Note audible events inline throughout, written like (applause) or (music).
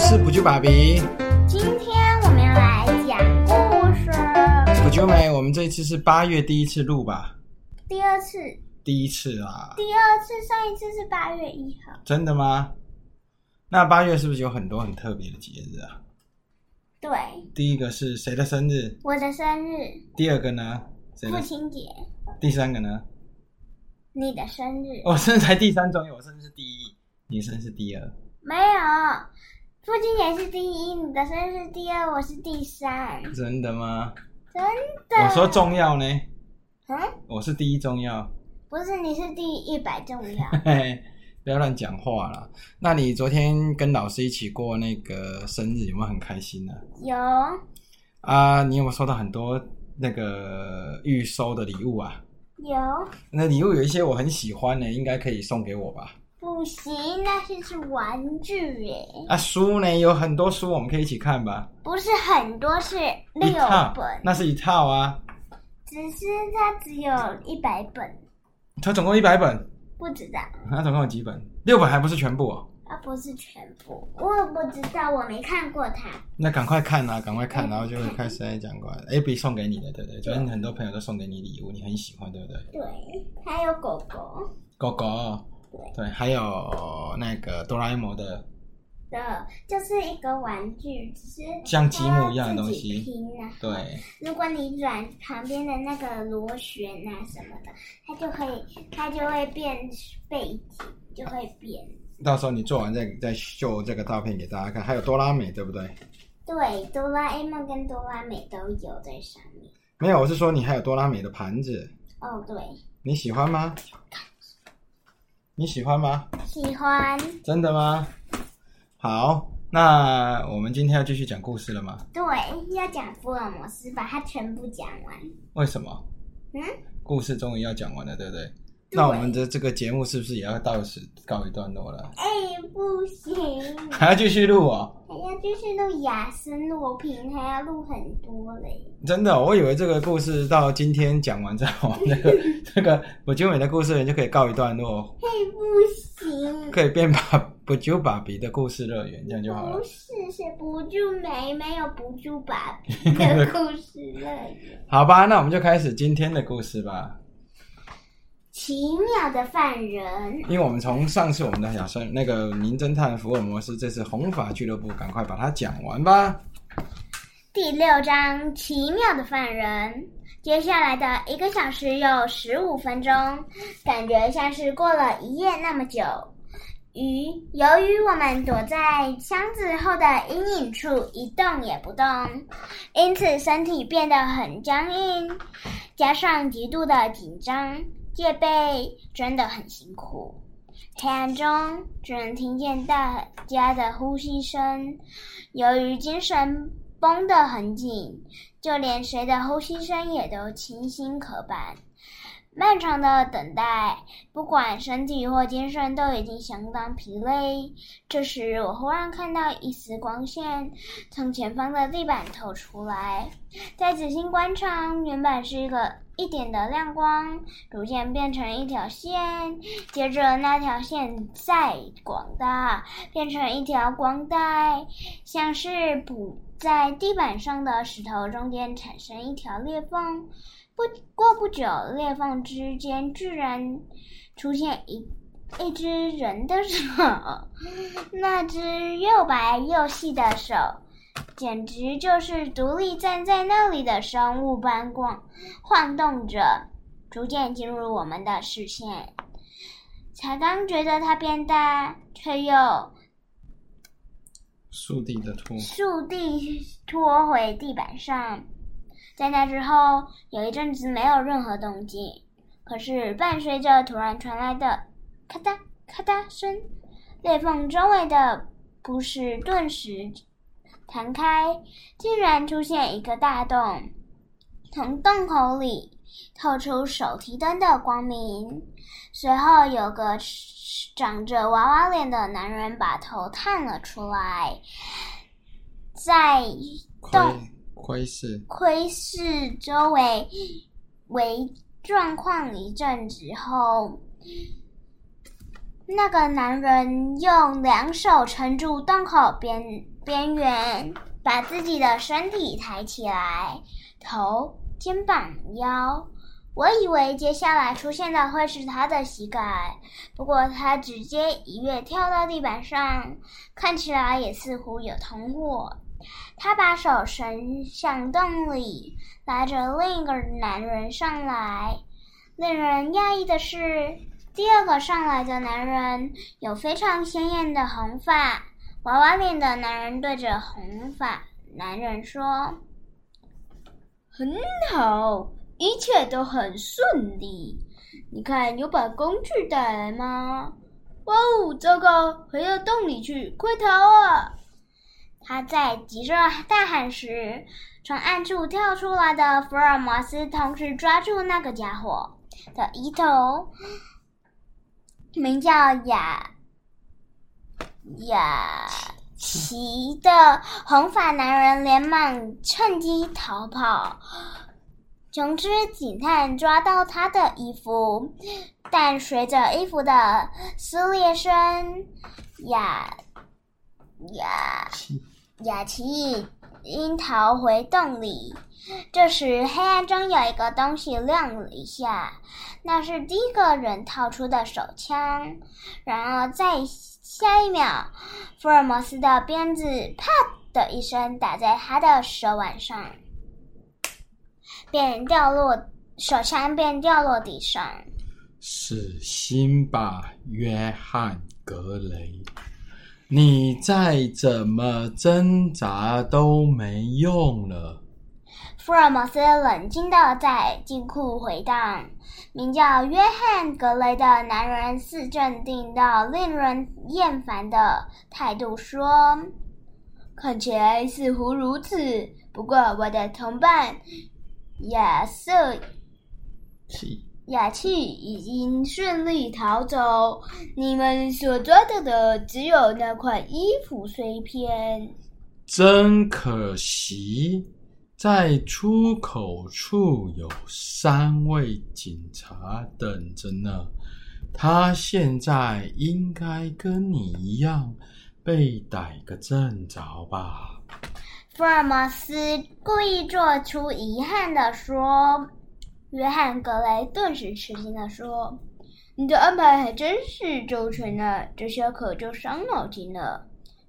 是不就爸比，今天我们要来讲故事。不就妹，我们这一次是八月第一次录吧？第二次，第一次啊，第二次，上一次是八月一号。真的吗？那八月是不是有很多很特别的节日啊？对，第一个是谁的生日？我的生日，第二个呢？父亲节，第三个呢？你的生日。我生日才第三重要，我生日是第一，你生日是第二。没有，父亲也是第一，你的生日是第二，我是第三。真的吗？真的？我说重要呢，嗯，我是第一重要。不是，你是第一百重要。嘿 (laughs) 嘿，不要乱讲话啦。那你昨天跟老师一起过那个生日，有没有很开心呢、有，啊？你有没有收到很多那个预收的礼物啊？有，那礼物有一些我很喜欢的，应该可以送给我吧？不行，那些是玩具耶，啊，书呢有很多书，我们可以一起看吧？不是很多，是六本，，那是一套啊，只是它只有一百本，它总共一百本，不知道。它总共有几本？六本还不是全部哦。它不是全部，我也不知道，我没看过它。那赶快看啊，赶快看，然后就会开始在讲过来。A B 送给你的，对不对？昨天很多朋友都送给你礼物，你很喜欢，对不对？对，还有狗狗狗狗，对，还有那个哆啦 A 梦的，的，就是一个玩具，只是像积木一样的东西。对，如果你转旁边的那个螺旋啊什么的，它就可以，它就会变背景，就会变。到时候你做完再再秀这个照片给大家看。还有哆啦美，对不对？对，哆啦 A 梦跟哆啦美都有在上面。没有，我是说你还有哆啦美的盘子，哦，对，你喜欢吗？你喜欢吗？喜欢。真的吗？好，那我们今天要继续讲故事了吗？对，要讲福尔摩斯，把它全部讲完。为什么？嗯，故事终于要讲完了，对不对？那我们的这个节目是不是也要到此告一段落了？哎，不行，还要继续录哦？还要继续录雅森诺平，还要录很多嘞。真的哦、我以为这个故事到今天讲完之后，那个 (laughs) 那个不久美的故事就可以告一段落，嘿，不行，可以变把不久爸比的故事乐园，这样就好了。不是是补助没没有补助爸比 (laughs) 的故事乐园。好吧，那我们就开始今天的故事吧。奇妙的犯人，因为我们从上次我们的小生那个名侦探福尔摩斯，这次红发俱乐部，赶快把它讲完吧。第六章奇妙的犯人。接下来的一个小时有十五分钟，感觉像是过了一夜那么久。于由于我们躲在箱子后的阴影处一动也不动，因此身体变得很僵硬，加上极度的紧张戒备，真的很辛苦。黑暗中只能听见大家的呼吸声，由于精神绷得很紧，就连谁的呼吸声也都清新可辨。漫长的等待，不管身体或精神都已经相当疲累。这时，我忽然看到一丝光线从前方的地板透出来，再仔细观察，原本是一个一点的亮光，逐渐变成一条线，接着那条线再广大，变成一条光带，像是补在地板上的石头中间产生一条裂缝。不过不久，裂缝之间居然出现一一只人的手，那只又白又细的手，简直就是独立站在那里的生物般晃晃动着，逐渐进入我们的视线。才刚觉得它变大，却又速地的拖，速地拖回地板上。在那之后，有一阵子没有任何动静。可是，伴随着突然传来的咔嗒咔嗒声，裂缝周围的布是顿时弹开，竟然出现一个大洞。从洞口里透出手提灯的光明。随后，有个长着娃娃脸的男人把头探了出来，在洞。窥视窥视周围围状况一阵之后，那个男人用两手撑住洞口边边缘，把自己的身体抬起来，头、肩膀、腰。我以为接下来出现的会是他的膝盖，不过他直接一跃跳到地板上，看起来也似乎有同伙。他把手伸向洞里，拉着另一个男人上来。令人讶异的是，第二个上来的男人有非常鲜艳的红发。娃娃脸的男人对着红发男人说：“很好。”一切都很顺利，你看有把工具带来吗？哇哦，糟糕，回到洞里去，快逃啊！他在急着大喊时，从暗处跳出来的福尔摩斯同时抓住那个家伙的衣头，名叫雅雅奇的红发男人连忙趁机逃跑。雄狮警探抓到他的衣服，但随着衣服的撕裂声，雅雅雅奇因逃回洞里。这时，黑暗中有一个东西亮了一下，那是第一个人掏出的手枪。然而，在下一秒，福尔摩斯的鞭子“啪”的一声打在他的手腕上。便掉落，手枪便掉落地上。死心吧，约翰·格雷！你再怎么挣扎都没用了。福尔摩斯冷静的在金库回荡。名叫约翰·格雷的男人似镇定到令人厌烦的态度说：“看起来似乎如此。不过，我的同伴。”亚瑟，雅气已经顺利逃走。你们所抓到的只有那块衣服碎片。真可惜，在出口处有三位警察等着呢。他现在应该跟你一样被逮个正着吧。福尔摩斯故意做出遗憾的说：“约翰·格雷顿时吃惊的说：‘你的安排还真是周全呢，这下可就伤脑筋了。’”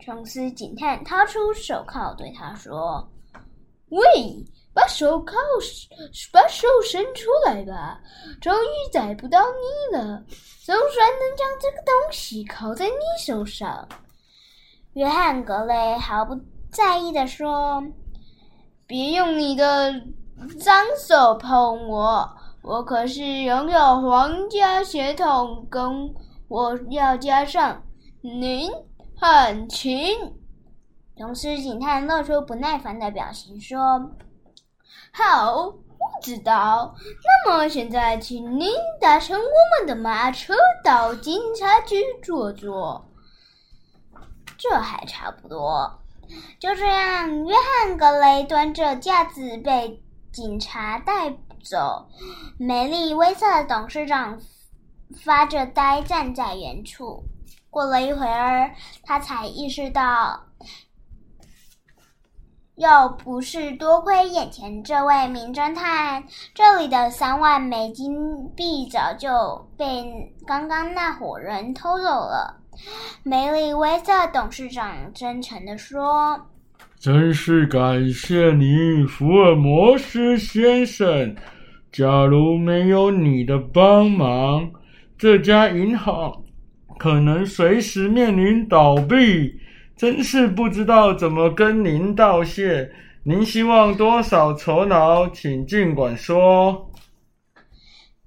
琼斯警探掏出手铐对他说：“喂，把手铐，把手伸出来吧！终于逮不到你了，总算能将这个东西铐在你手上。”约翰·格雷毫不。在意的说：“别用你的脏手碰我，我可是拥有皇家血统，跟我要加上您和亲。”同时，警探露出不耐烦的表情说：“好，我知道。那么现在，请您搭乘我们的马车到警察局坐坐。这还差不多。”就这样，约翰·格雷端着架子被警察带走。梅丽·威瑟董事长发着呆站在原处。过了一会儿，他才意识到，要不是多亏眼前这位名侦探，这里的三万美金币早就被刚刚那伙人偷走了。梅里威瑟董事长真诚地说：“真是感谢你，福尔摩斯先生。假如没有你的帮忙，这家银行可能随时面临倒闭。真是不知道怎么跟您道谢。您希望多少酬劳，请尽管说。”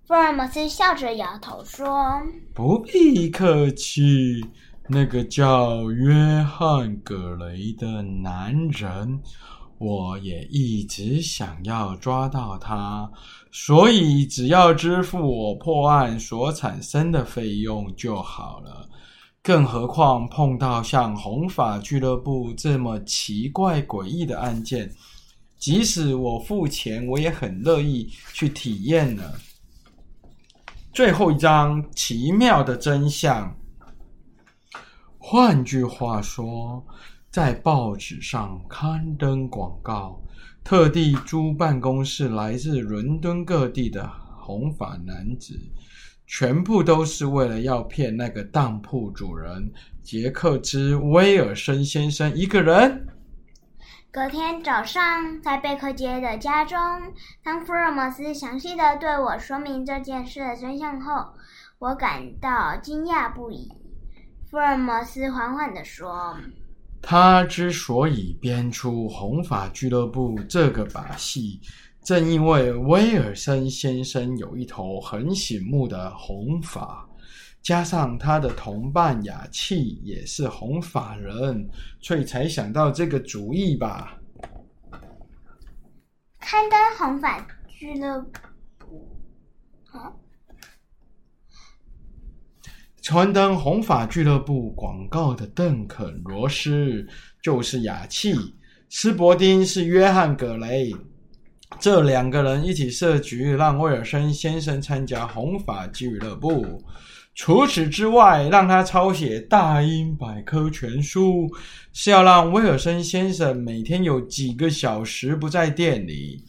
福尔摩斯笑着摇头说：“不必客气。那个叫约翰·葛雷的男人，我也一直想要抓到他，所以只要支付我破案所产生的费用就好了。更何况碰到像红发俱乐部这么奇怪诡异的案件，即使我付钱，我也很乐意去体验呢。”最后一章，奇妙的真相。换句话说，在报纸上刊登广告，特地租办公室来自伦敦各地的红发男子，全部都是为了要骗那个当铺主人杰克之威尔森先生一个人。隔天早上，在贝克街的家中，当福尔摩斯详细的对我说明这件事的真相后，我感到惊讶不已。福尔摩斯缓缓地说：“他之所以编出红发俱乐部这个把戏，正因为威尔森先生有一头很醒目的红发。”加上他的同伴雅气也是红发人，所以才想到这个主意吧。刊登红发俱乐部，啊，刊登红发俱乐部广告的邓肯·罗斯就是雅气，斯伯丁是约翰·葛雷，这两个人一起设局，让威尔森先生参加红发俱乐部。除此之外，让他抄写《大英百科全书》，是要让威尔森先生每天有几个小时不在店里。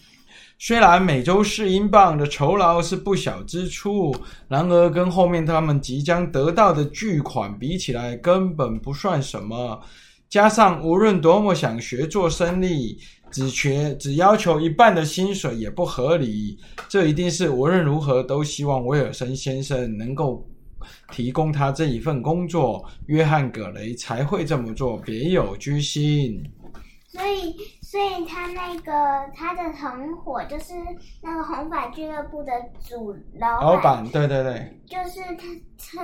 虽然每周四英镑的酬劳是不小支出，然而跟后面他们即将得到的巨款比起来，根本不算什么。加上无论多么想学做生意，只学只要求一半的薪水也不合理。这一定是无论如何都希望威尔森先生能够。提供他这一份工作，约翰·葛雷才会这么做，别有居心。所以，所以他那个他的同伙就是那个红发俱乐部的主老老板，对对对，就是他趁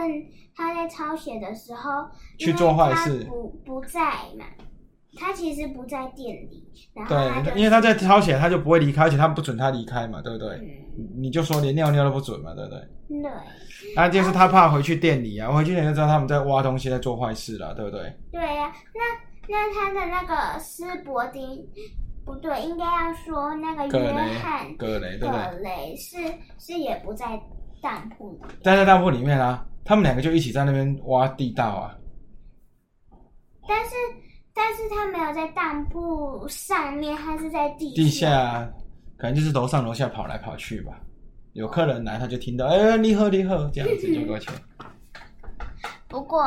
他在抄写的时候去做坏事，不不在嘛。他其实不在店里，对，因为他在抄写，他就不会离开，而且他不准他离开嘛，对不对？你就说连尿尿都不准嘛，对不对？对。那就是他怕回去店里啊，回去店就知道他们在挖东西，在做坏事了，对不对？对呀，那那他的那个斯伯丁不对，应该要说那个约翰格雷，对不对？葛雷是是也不在当铺里，待在当铺里面啊，他们两个就一起在那边挖地道啊。但是但是他没有在当铺上面，他是在地地下，可能就是楼上楼下跑来跑去吧。有客人来，他就听到，哎，你好，你好，这样子就过去。(laughs) 不过，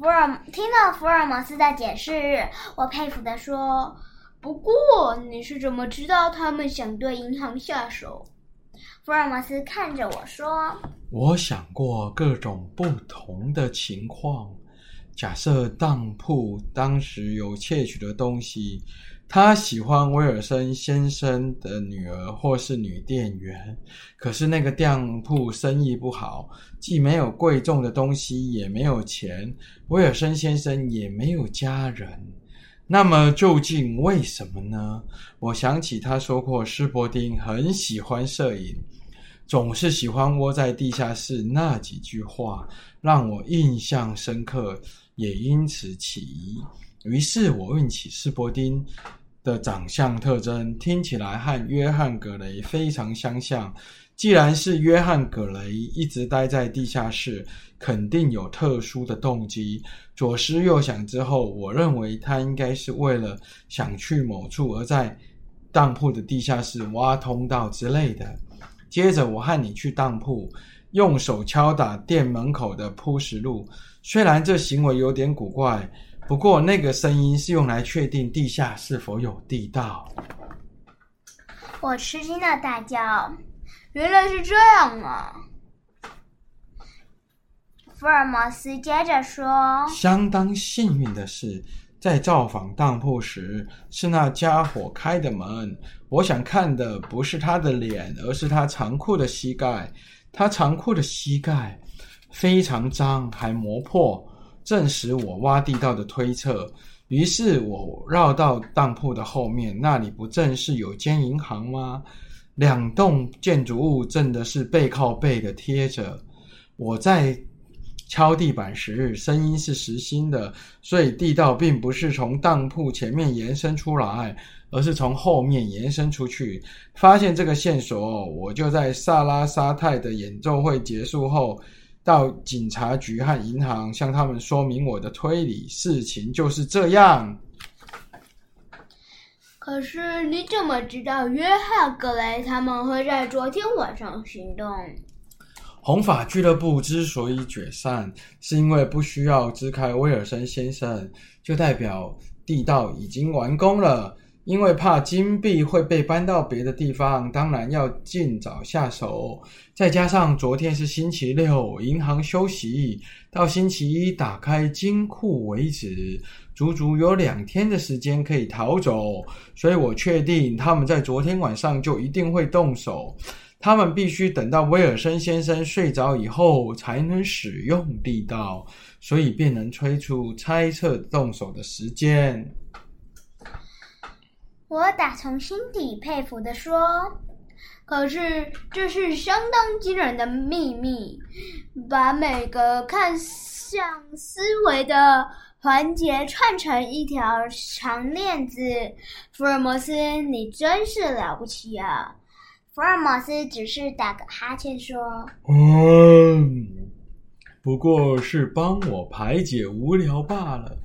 福尔听到福尔摩斯的解释，我佩服的说：“不过，你是怎么知道他们想对银行下手？”福尔摩斯看着我说：“我想过各种不同的情况，假设当铺当时有窃取的东西。”他喜欢威尔森先生的女儿，或是女店员。可是那个店铺生意不好，既没有贵重的东西，也没有钱。威尔森先生也没有家人。那么究竟为什么呢？我想起他说过，施伯丁很喜欢摄影，总是喜欢窝在地下室。那几句话让我印象深刻，也因此起疑。于是我问起施伯丁。的长相特征听起来和约翰·格雷非常相像。既然是约翰·格雷一直待在地下室，肯定有特殊的动机。左思右想之后，我认为他应该是为了想去某处而在当铺的地下室挖通道之类的。接着，我和你去当铺，用手敲打店门口的铺石路。虽然这行为有点古怪。不过，那个声音是用来确定地下是否有地道。我吃惊的大叫：“原来是这样啊！”福尔摩斯接着说：“相当幸运的是，在造访当铺时，是那家伙开的门。我想看的不是他的脸，而是他长裤的膝盖。他长裤的膝盖非常脏，还磨破。”证实我挖地道的推测，于是我绕到当铺的后面，那里不正是有间银行吗？两栋建筑物正的是背靠背的贴着。我在敲地板时，声音是实心的，所以地道并不是从当铺前面延伸出来，而是从后面延伸出去。发现这个线索，我就在萨拉沙泰的演奏会结束后。到警察局和银行向他们说明我的推理，事情就是这样。可是你怎么知道约翰·格雷他们会在昨天晚上行动？红发俱乐部之所以解散，是因为不需要支开威尔森先生，就代表地道已经完工了。因为怕金币会被搬到别的地方，当然要尽早下手。再加上昨天是星期六，银行休息，到星期一打开金库为止，足足有两天的时间可以逃走。所以我确定他们在昨天晚上就一定会动手。他们必须等到威尔森先生睡着以后才能使用地道，所以便能推出猜测动手的时间。我打从心底佩服的说：“可是这是相当惊人的秘密，把每个看向思维的环节串成一条长链子。福尔摩斯，你真是了不起啊！”福尔摩斯只是打个哈欠说：“嗯，不过是帮我排解无聊罢了。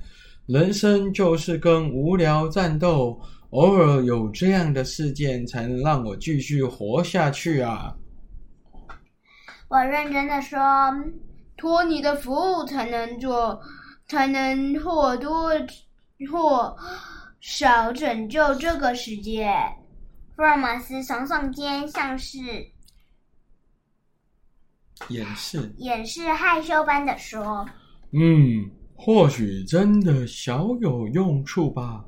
人生就是跟无聊战斗，偶尔有这样的事件，才能让我继续活下去啊！”我认真的说：“托你的福才能做，才能或多或少拯救这个世界。”福尔摩斯耸耸肩，像是掩饰、掩饰害羞般的说：“嗯，或许真的小有用处吧。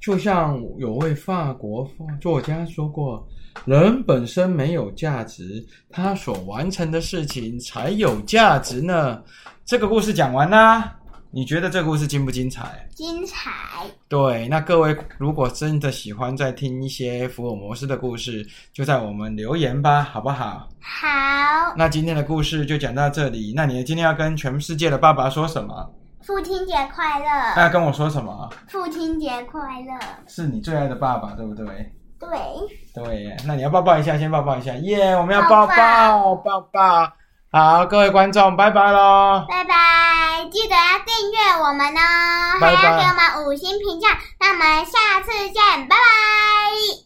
就像有位法国作家说过，人本身没有价值，他所完成的事情才有价值呢。”这个故事讲完啦。你觉得这个故事精不精彩？精彩。对，那各位如果真的喜欢再听一些福尔摩斯的故事，就在我们留言吧，好不好？好。那今天的故事就讲到这里。那你今天要跟全世界的爸爸说什么？父亲节快乐。他要跟我说什么？父亲节快乐。是你最爱的爸爸，对不对？对。对，那你要抱抱一下，先抱抱一下，耶！我们要抱抱抱抱。好，各位观众，拜拜喽！拜拜，记得要订阅我们哦，还要给我们五星评价。那我们下次见，拜拜。